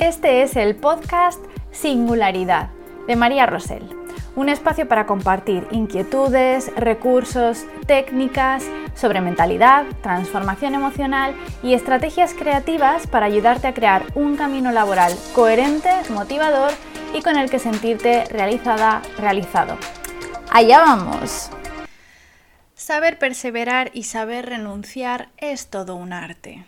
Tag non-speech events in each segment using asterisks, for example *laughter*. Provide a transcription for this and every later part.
Este es el podcast Singularidad de María Rosell, un espacio para compartir inquietudes, recursos, técnicas sobre mentalidad, transformación emocional y estrategias creativas para ayudarte a crear un camino laboral coherente, motivador y con el que sentirte realizada, realizado. Allá vamos. Saber perseverar y saber renunciar es todo un arte.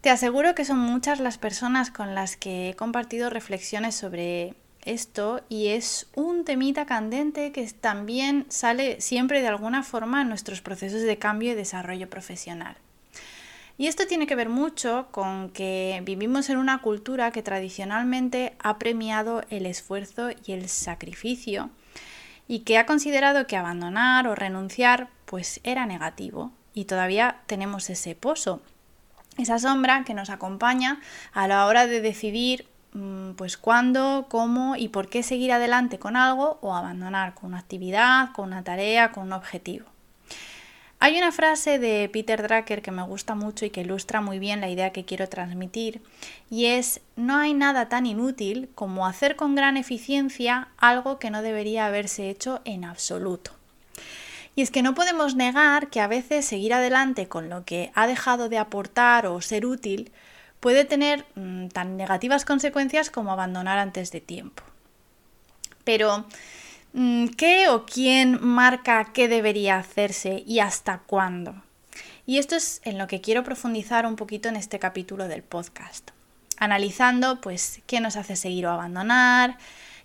Te aseguro que son muchas las personas con las que he compartido reflexiones sobre esto y es un temita candente que también sale siempre de alguna forma en nuestros procesos de cambio y desarrollo profesional. Y esto tiene que ver mucho con que vivimos en una cultura que tradicionalmente ha premiado el esfuerzo y el sacrificio y que ha considerado que abandonar o renunciar pues era negativo y todavía tenemos ese pozo esa sombra que nos acompaña a la hora de decidir mm, pues cuándo, cómo y por qué seguir adelante con algo o abandonar con una actividad, con una tarea, con un objetivo. Hay una frase de Peter Drucker que me gusta mucho y que ilustra muy bien la idea que quiero transmitir y es no hay nada tan inútil como hacer con gran eficiencia algo que no debería haberse hecho en absoluto. Y es que no podemos negar que a veces seguir adelante con lo que ha dejado de aportar o ser útil puede tener mm, tan negativas consecuencias como abandonar antes de tiempo. Pero, mm, ¿qué o quién marca qué debería hacerse y hasta cuándo? Y esto es en lo que quiero profundizar un poquito en este capítulo del podcast, analizando pues qué nos hace seguir o abandonar,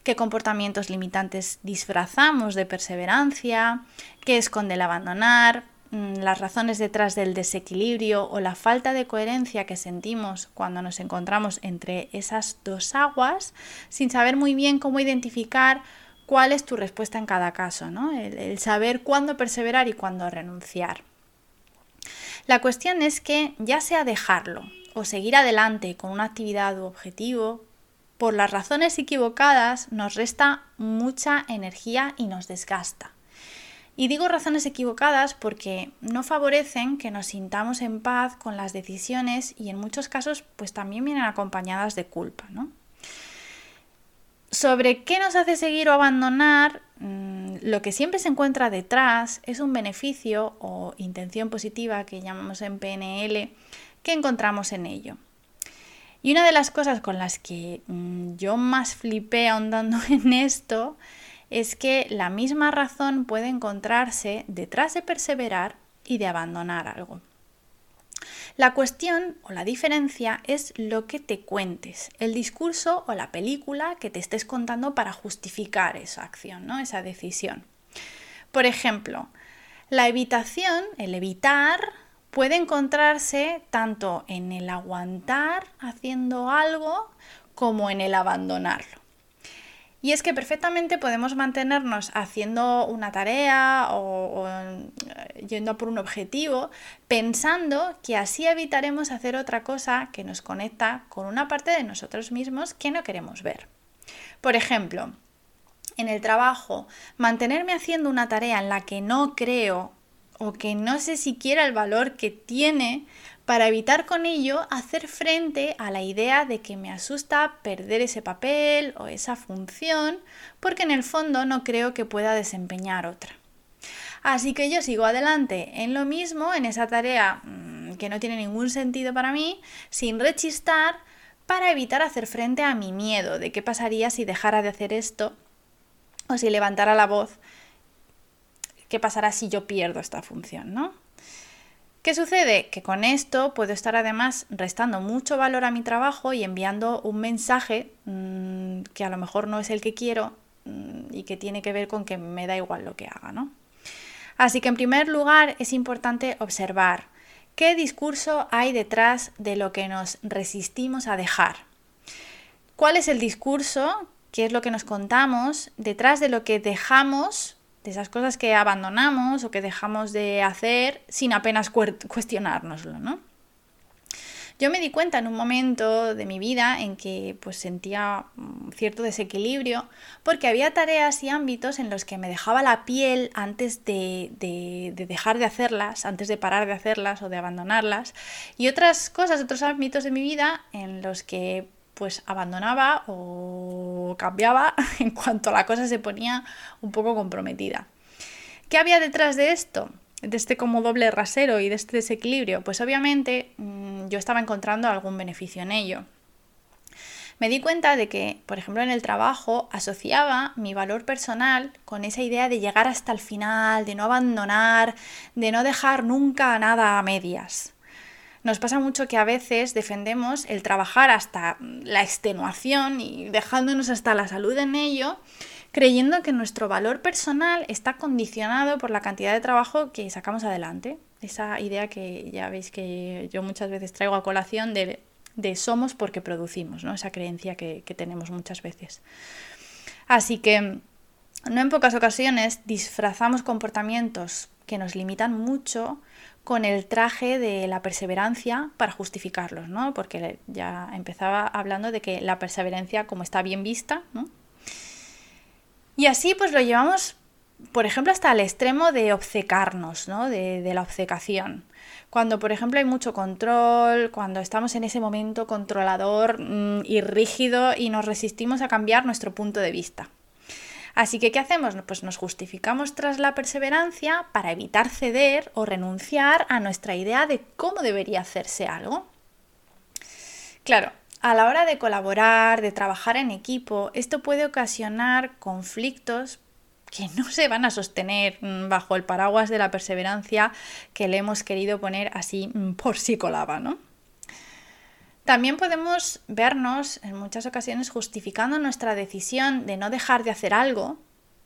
qué comportamientos limitantes disfrazamos de perseverancia, qué esconde el abandonar, mm, las razones detrás del desequilibrio o la falta de coherencia que sentimos cuando nos encontramos entre esas dos aguas, sin saber muy bien cómo identificar cuál es tu respuesta en cada caso, ¿no? el, el saber cuándo perseverar y cuándo renunciar. La cuestión es que ya sea dejarlo o seguir adelante con una actividad u objetivo, por las razones equivocadas nos resta mucha energía y nos desgasta. Y digo razones equivocadas porque no favorecen que nos sintamos en paz con las decisiones y en muchos casos pues también vienen acompañadas de culpa, ¿no? Sobre qué nos hace seguir o abandonar, mm, lo que siempre se encuentra detrás es un beneficio o intención positiva que llamamos en PNL que encontramos en ello. Y una de las cosas con las que mm, yo más flipé ahondando *laughs* en esto es que la misma razón puede encontrarse detrás de perseverar y de abandonar algo. La cuestión o la diferencia es lo que te cuentes, el discurso o la película que te estés contando para justificar esa acción, ¿no? esa decisión. Por ejemplo, la evitación, el evitar, puede encontrarse tanto en el aguantar haciendo algo como en el abandonarlo. Y es que perfectamente podemos mantenernos haciendo una tarea o, eh, yendo por un objetivo pensando que así evitaremos hacer otra cosa que nos conecta con una parte de nosotros mismos que no queremos ver. Por ejemplo, en el trabajo, mantenerme haciendo una tarea en la que no creo o que no sé siquiera el valor que tiene para evitar con ello hacer frente a la idea de que me asusta perder ese papel o esa función porque en el fondo no creo que pueda desempeñar otra. Así que yo sigo adelante en lo mismo, en esa tarea mm, que no tiene ningún sentido para mí, sin rechistar, para evitar hacer frente a mi miedo de qué pasaría si dejara de hacer esto o si levantara la voz qué pasará si yo pierdo esta función, ¿no? ¿Qué sucede? Que con esto puedo estar además restando mucho valor a mi trabajo y enviando un mensaje mm, que a lo mejor no es el que quiero mm, y que tiene que ver con que me da igual lo que haga, ¿no? Así que en primer lugar es importante observar qué discurso hay detrás de lo que nos resistimos a dejar. ¿Cuál es el discurso? ¿Qué es lo que nos contamos detrás de lo que dejamos de esas cosas que abandonamos o que dejamos de hacer sin apenas cuestionárnoslo, ¿no? Yo me di cuenta en un momento de mi vida en que pues sentía cierto desequilibrio porque había tareas y ámbitos en los que me dejaba la piel antes de, dejar de hacerlas, antes de parar de hacerlas o de abandonarlas y otras cosas, otros ámbitos de mi vida en los que pues abandonaba o cambiaba *laughs* en cuanto la cosa se ponía un poco comprometida. ¿Qué había detrás de esto? De este como doble rasero y de este desequilibrio. Pues obviamente mm, yo estaba encontrando algún beneficio en ello. Me di cuenta de que, por ejemplo, en el trabajo asociaba mi valor personal con esa idea de llegar hasta el final, de no abandonar, de no dejar nunca nada a medias. Nos pasa mucho que a veces defendemos el trabajar hasta la extenuación y dejándonos hasta la salud en ello, creyendo que nuestro valor personal está condicionado por la cantidad de trabajo que sacamos adelante. Esa idea que ya veis que yo muchas veces traigo a colación de, somos porque producimos, ¿no? esa creencia que, que tenemos muchas veces. Así que no en pocas ocasiones disfrazamos comportamientos que nos limitan mucho con el traje de la perseverancia para justificarlos, ¿no? Porque ya empezaba hablando de que la perseverancia como está bien vista, ¿no? Y así pues lo llevamos, por ejemplo, hasta el extremo de obcecarnos, ¿no? De, la obcecación. Cuando, por ejemplo, hay mucho control, cuando estamos en ese momento controlador mm, y rígido y nos resistimos a cambiar nuestro punto de vista. Así que, ¿qué hacemos? Pues nos justificamos tras la perseverancia para evitar ceder o renunciar a nuestra idea de cómo debería hacerse algo. Claro, a la hora de colaborar, de trabajar en equipo, esto puede ocasionar conflictos que no se van a sostener mm, bajo el paraguas de la perseverancia que le hemos querido poner así mm, por si colaba, ¿no? También podemos vernos en muchas ocasiones justificando nuestra decisión de no dejar de hacer algo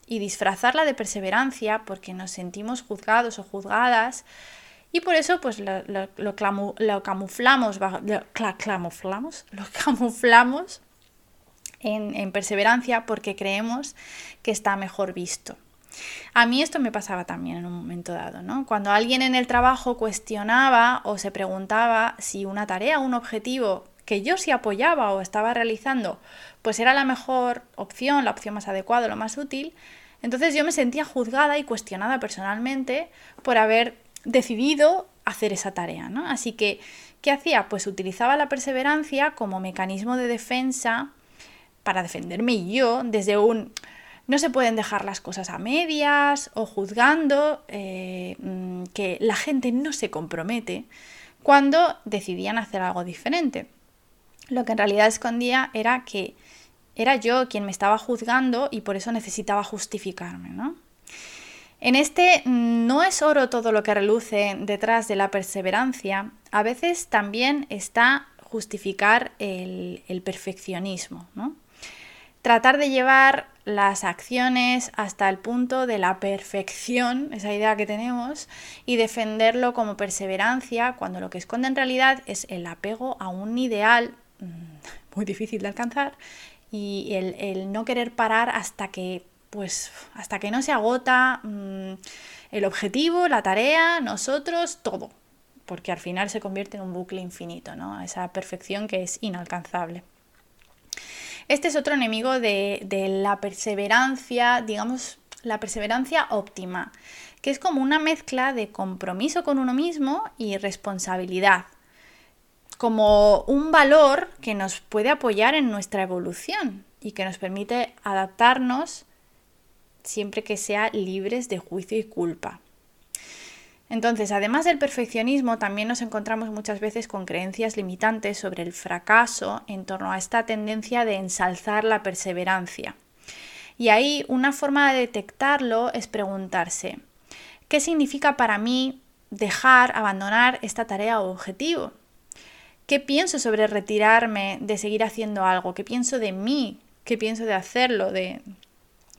y disfrazarla de perseverancia porque nos sentimos juzgados o juzgadas y por eso pues lo, lo, camuflamos, lo, camuflamos, *laughs* lo camuflamos en perseverancia porque creemos que está mejor visto. A mí esto me pasaba también en un momento dado, ¿no? Cuando alguien en el trabajo cuestionaba o se preguntaba si una tarea, un objetivo que yo sí apoyaba o estaba realizando, pues era la mejor opción, la opción más adecuada, lo más útil, entonces yo me sentía juzgada y cuestionada personalmente por haber decidido hacer esa tarea, ¿no? Así que, ¿qué hacía? Pues utilizaba la perseverancia como mecanismo de defensa para defenderme yo desde un no se pueden dejar las cosas a medias o juzgando eh, mm, que la gente no se compromete cuando decidían hacer algo diferente. Lo que en realidad escondía era que era yo quien me estaba juzgando y por eso necesitaba justificarme, ¿no? En este mm, no es oro todo lo que reluce detrás de la perseverancia, a veces también está justificar el, el perfeccionismo, ¿no? Tratar de llevar las acciones hasta el punto de la perfección, esa idea que tenemos, y defenderlo como perseverancia, cuando lo que esconde en realidad es el apego a un ideal mm, muy difícil de alcanzar y el, no querer parar hasta que, pues, hasta que no se agota mm, el objetivo, la tarea, nosotros, todo, porque al final se convierte en un bucle infinito, ¿no? Esa perfección que es inalcanzable. Este es otro enemigo de, la perseverancia, digamos, la perseverancia óptima, que es como una mezcla de compromiso con uno mismo y responsabilidad, como un valor que nos puede apoyar en nuestra evolución y que nos permite adaptarnos siempre que sea libres de juicio y culpa. Entonces, además del perfeccionismo, también nos encontramos muchas veces con creencias limitantes sobre el fracaso en torno a esta tendencia de ensalzar la perseverancia. Y ahí una forma de detectarlo es preguntarse, ¿qué significa para mí dejar, abandonar esta tarea o objetivo? ¿Qué pienso sobre retirarme de seguir haciendo algo? ¿Qué pienso de mí? ¿Qué pienso de hacerlo? ¿De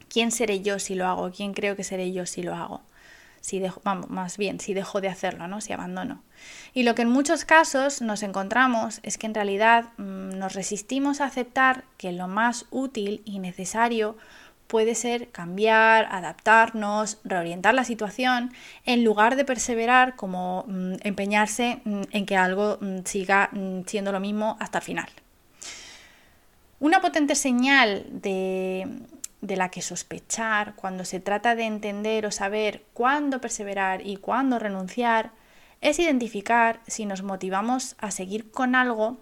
quién seré yo si lo hago? ¿Quién creo que seré yo si lo hago? Si dejo, más bien, si dejo de hacerlo, ¿no? Si abandono. Y lo que en muchos casos nos encontramos es que en realidad mm, nos resistimos a aceptar que lo más útil y necesario puede ser cambiar, adaptarnos, reorientar la situación, en lugar de perseverar como mm, empeñarse mm, en que algo siga siendo lo mismo hasta el final. Una potente señal de de la que sospechar cuando se trata de entender o saber cuándo perseverar y cuándo renunciar es identificar si nos motivamos a seguir con algo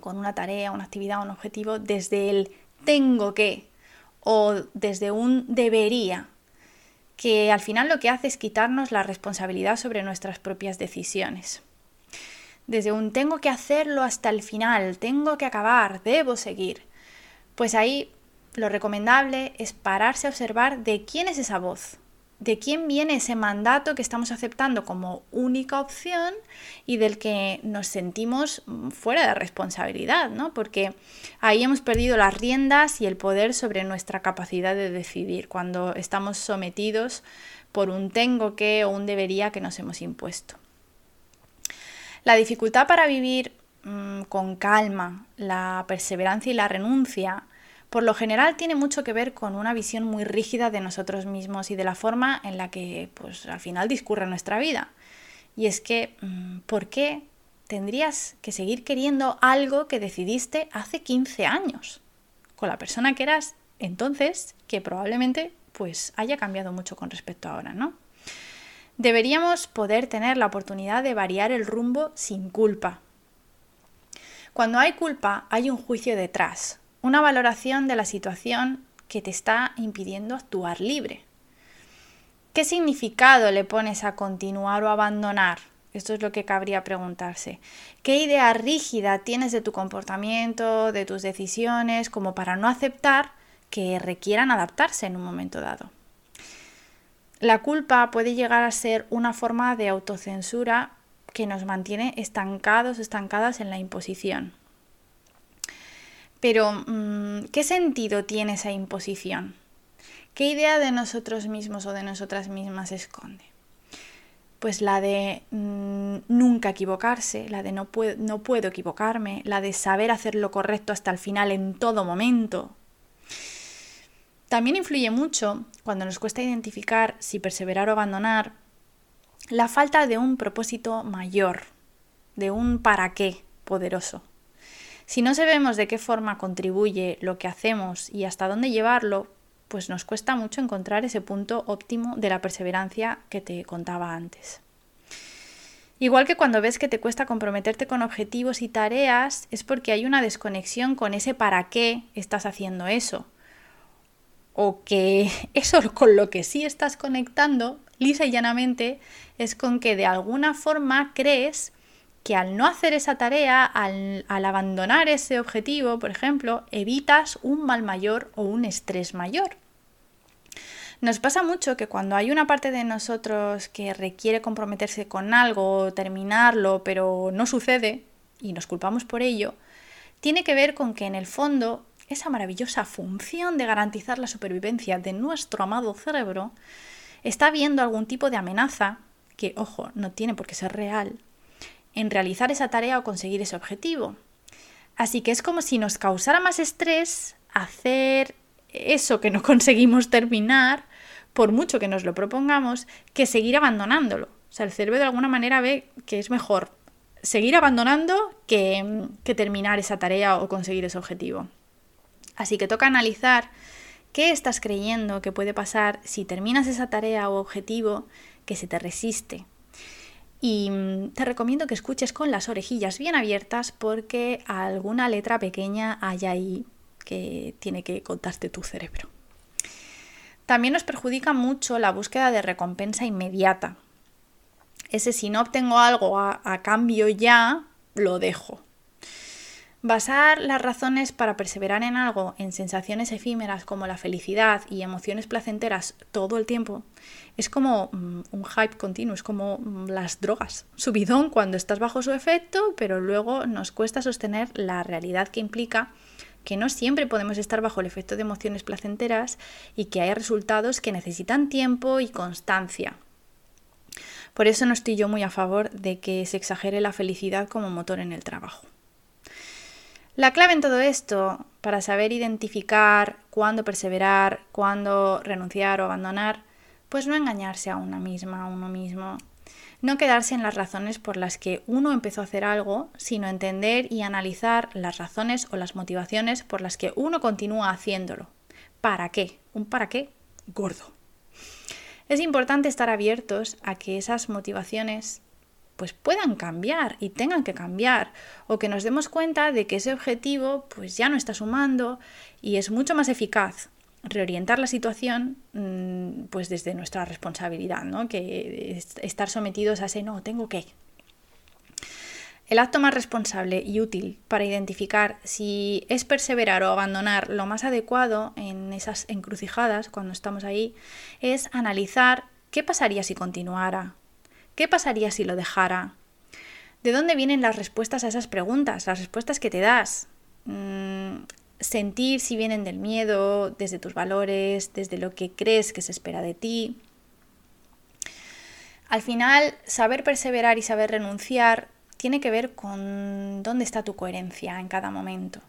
con una tarea, una actividad, un objetivo desde el tengo que o desde un debería, que al final lo que hace es quitarnos la responsabilidad sobre nuestras propias decisiones. Desde un tengo que hacerlo hasta el final, tengo que acabar, debo seguir. Pues ahí lo recomendable es pararse a observar de quién es esa voz, de quién viene ese mandato que estamos aceptando como única opción y del que nos sentimos fuera de responsabilidad, ¿no? Porque ahí hemos perdido las riendas y el poder sobre nuestra capacidad de decidir cuando estamos sometidos por un tengo que o un debería que nos hemos impuesto. La dificultad para vivir mm, con calma, la perseverancia y la renuncia por lo general tiene mucho que ver con una visión muy rígida de nosotros mismos y de la forma en la que pues al final discurre nuestra vida. Y es que, mm, ¿por qué tendrías que seguir queriendo algo que decidiste hace 15 años? Con la persona que eras entonces, que probablemente pues haya cambiado mucho con respecto a ahora, ¿no? Deberíamos poder tener la oportunidad de variar el rumbo sin culpa. Cuando hay culpa, hay un juicio detrás, una valoración de la situación que te está impidiendo actuar libre. ¿Qué significado le pones a continuar o abandonar? Esto es lo que cabría preguntarse. ¿Qué idea rígida tienes de tu comportamiento, de tus decisiones, como para no aceptar que requieran adaptarse en un momento dado? La culpa puede llegar a ser una forma de autocensura que nos mantiene estancados, estancadas en la imposición. Pero, mm, ¿qué sentido tiene esa imposición? ¿Qué idea de nosotros mismos o de nosotras mismas esconde? Pues la de mm, nunca equivocarse, la de no, no puedo equivocarme, la de saber hacer lo correcto hasta el final en todo momento. También influye mucho, cuando nos cuesta identificar si perseverar o abandonar, la falta de un propósito mayor, de un para qué poderoso. Si no sabemos de qué forma contribuye lo que hacemos y hasta dónde llevarlo, pues nos cuesta mucho encontrar ese punto óptimo de la perseverancia que te contaba antes. Igual que cuando ves que te cuesta comprometerte con objetivos y tareas, es porque hay una desconexión con ese para qué estás haciendo eso. O que *laughs* eso con lo que sí estás conectando, lisa y llanamente, es con que de alguna forma crees que al no hacer esa tarea, al, abandonar ese objetivo, por ejemplo, evitas un mal mayor o un estrés mayor. Nos pasa mucho que cuando hay una parte de nosotros que requiere comprometerse con algo, terminarlo, pero no sucede, y nos culpamos por ello, tiene que ver con que en el fondo esa maravillosa función de garantizar la supervivencia de nuestro amado cerebro está viendo algún tipo de amenaza, que, ojo, no tiene por qué ser real, en realizar esa tarea o conseguir ese objetivo. Así que es como si nos causara más estrés hacer eso que no *laughs* conseguimos terminar, por mucho que nos lo propongamos, que seguir abandonándolo. O sea, el cerebro de alguna manera ve que es mejor seguir abandonando que, que terminar esa tarea o conseguir ese objetivo. Así que toca analizar qué estás creyendo que puede pasar si terminas esa tarea o objetivo que se te resiste, y mm, te recomiendo que escuches con las orejillas bien abiertas porque alguna letra pequeña hay ahí que tiene que contarte tu cerebro. También nos perjudica mucho la búsqueda de recompensa inmediata. Ese si no obtengo algo a, a cambio ya, lo dejo. Basar las razones para perseverar en algo en sensaciones efímeras como la felicidad y emociones placenteras todo el tiempo es como mm, un hype continuo, es como mm, las drogas. Subidón cuando estás bajo su efecto, pero luego nos cuesta sostener la realidad que implica que no siempre podemos estar bajo el efecto de emociones placenteras y que hay resultados que necesitan tiempo y constancia. Por eso no estoy yo muy a favor de que se exagere la felicidad como motor en el trabajo. La clave en todo esto, para saber identificar cuándo perseverar, cuándo renunciar o abandonar, pues no engañarse a una misma, a uno mismo. No quedarse en las razones por las que uno empezó a hacer algo, sino entender y analizar las razones o las motivaciones por las que uno continúa haciéndolo. ¿Para qué? Un para qué gordo. Es importante estar abiertos a que esas motivaciones pues puedan cambiar y tengan que cambiar o que nos demos cuenta de que ese objetivo pues ya no está sumando y es mucho más eficaz reorientar la situación mm, pues desde nuestra responsabilidad, ¿no? que estar sometidos a ese no, tengo que. El acto más responsable y útil para identificar si es perseverar o abandonar lo más adecuado en esas encrucijadas cuando estamos ahí es analizar qué pasaría si continuara, qué pasaría si lo dejara, de dónde vienen las respuestas a esas preguntas, las respuestas que te das. Mm, sentir si vienen del miedo, desde tus valores, desde lo que crees que se espera de ti. Al final, saber perseverar y saber renunciar tiene que ver con dónde está tu coherencia en cada momento.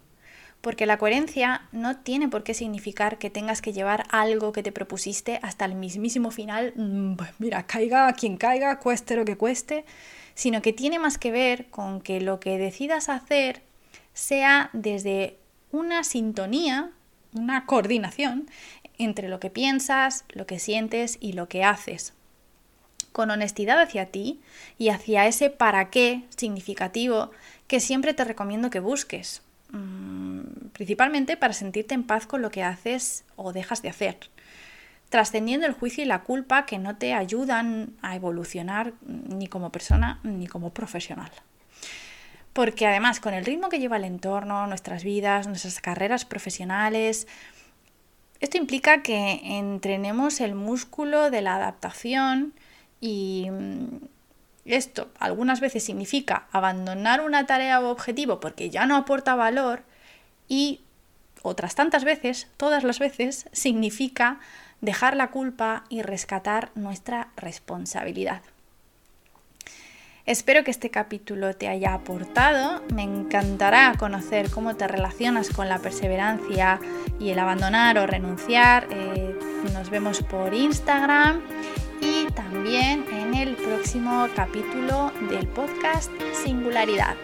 Porque la coherencia no tiene por qué significar que tengas que llevar algo que te propusiste hasta el mismísimo final, mm, pues mira, caiga quien caiga, cueste lo que cueste, sino que tiene más que ver con que lo que decidas hacer sea desde una sintonía, una coordinación entre lo que piensas, lo que sientes y lo que haces. Con honestidad hacia ti y hacia ese para qué significativo que siempre te recomiendo que busques, principalmente para sentirte en paz con lo que haces o dejas de hacer, trascendiendo el juicio y la culpa que no te ayudan a evolucionar ni como persona ni como profesional. Porque además, con el ritmo que lleva el entorno, nuestras vidas, nuestras carreras profesionales, esto implica que entrenemos el músculo de la adaptación y mm, esto algunas veces significa abandonar una tarea o objetivo porque ya no aporta valor y otras tantas veces, todas las veces, significa dejar la culpa y rescatar nuestra responsabilidad. Espero que este capítulo te haya aportado. Me encantará conocer cómo te relacionas con la perseverancia y el abandonar o renunciar. Eh, nos vemos por Instagram y también próximo capítulo del podcast Singularidad.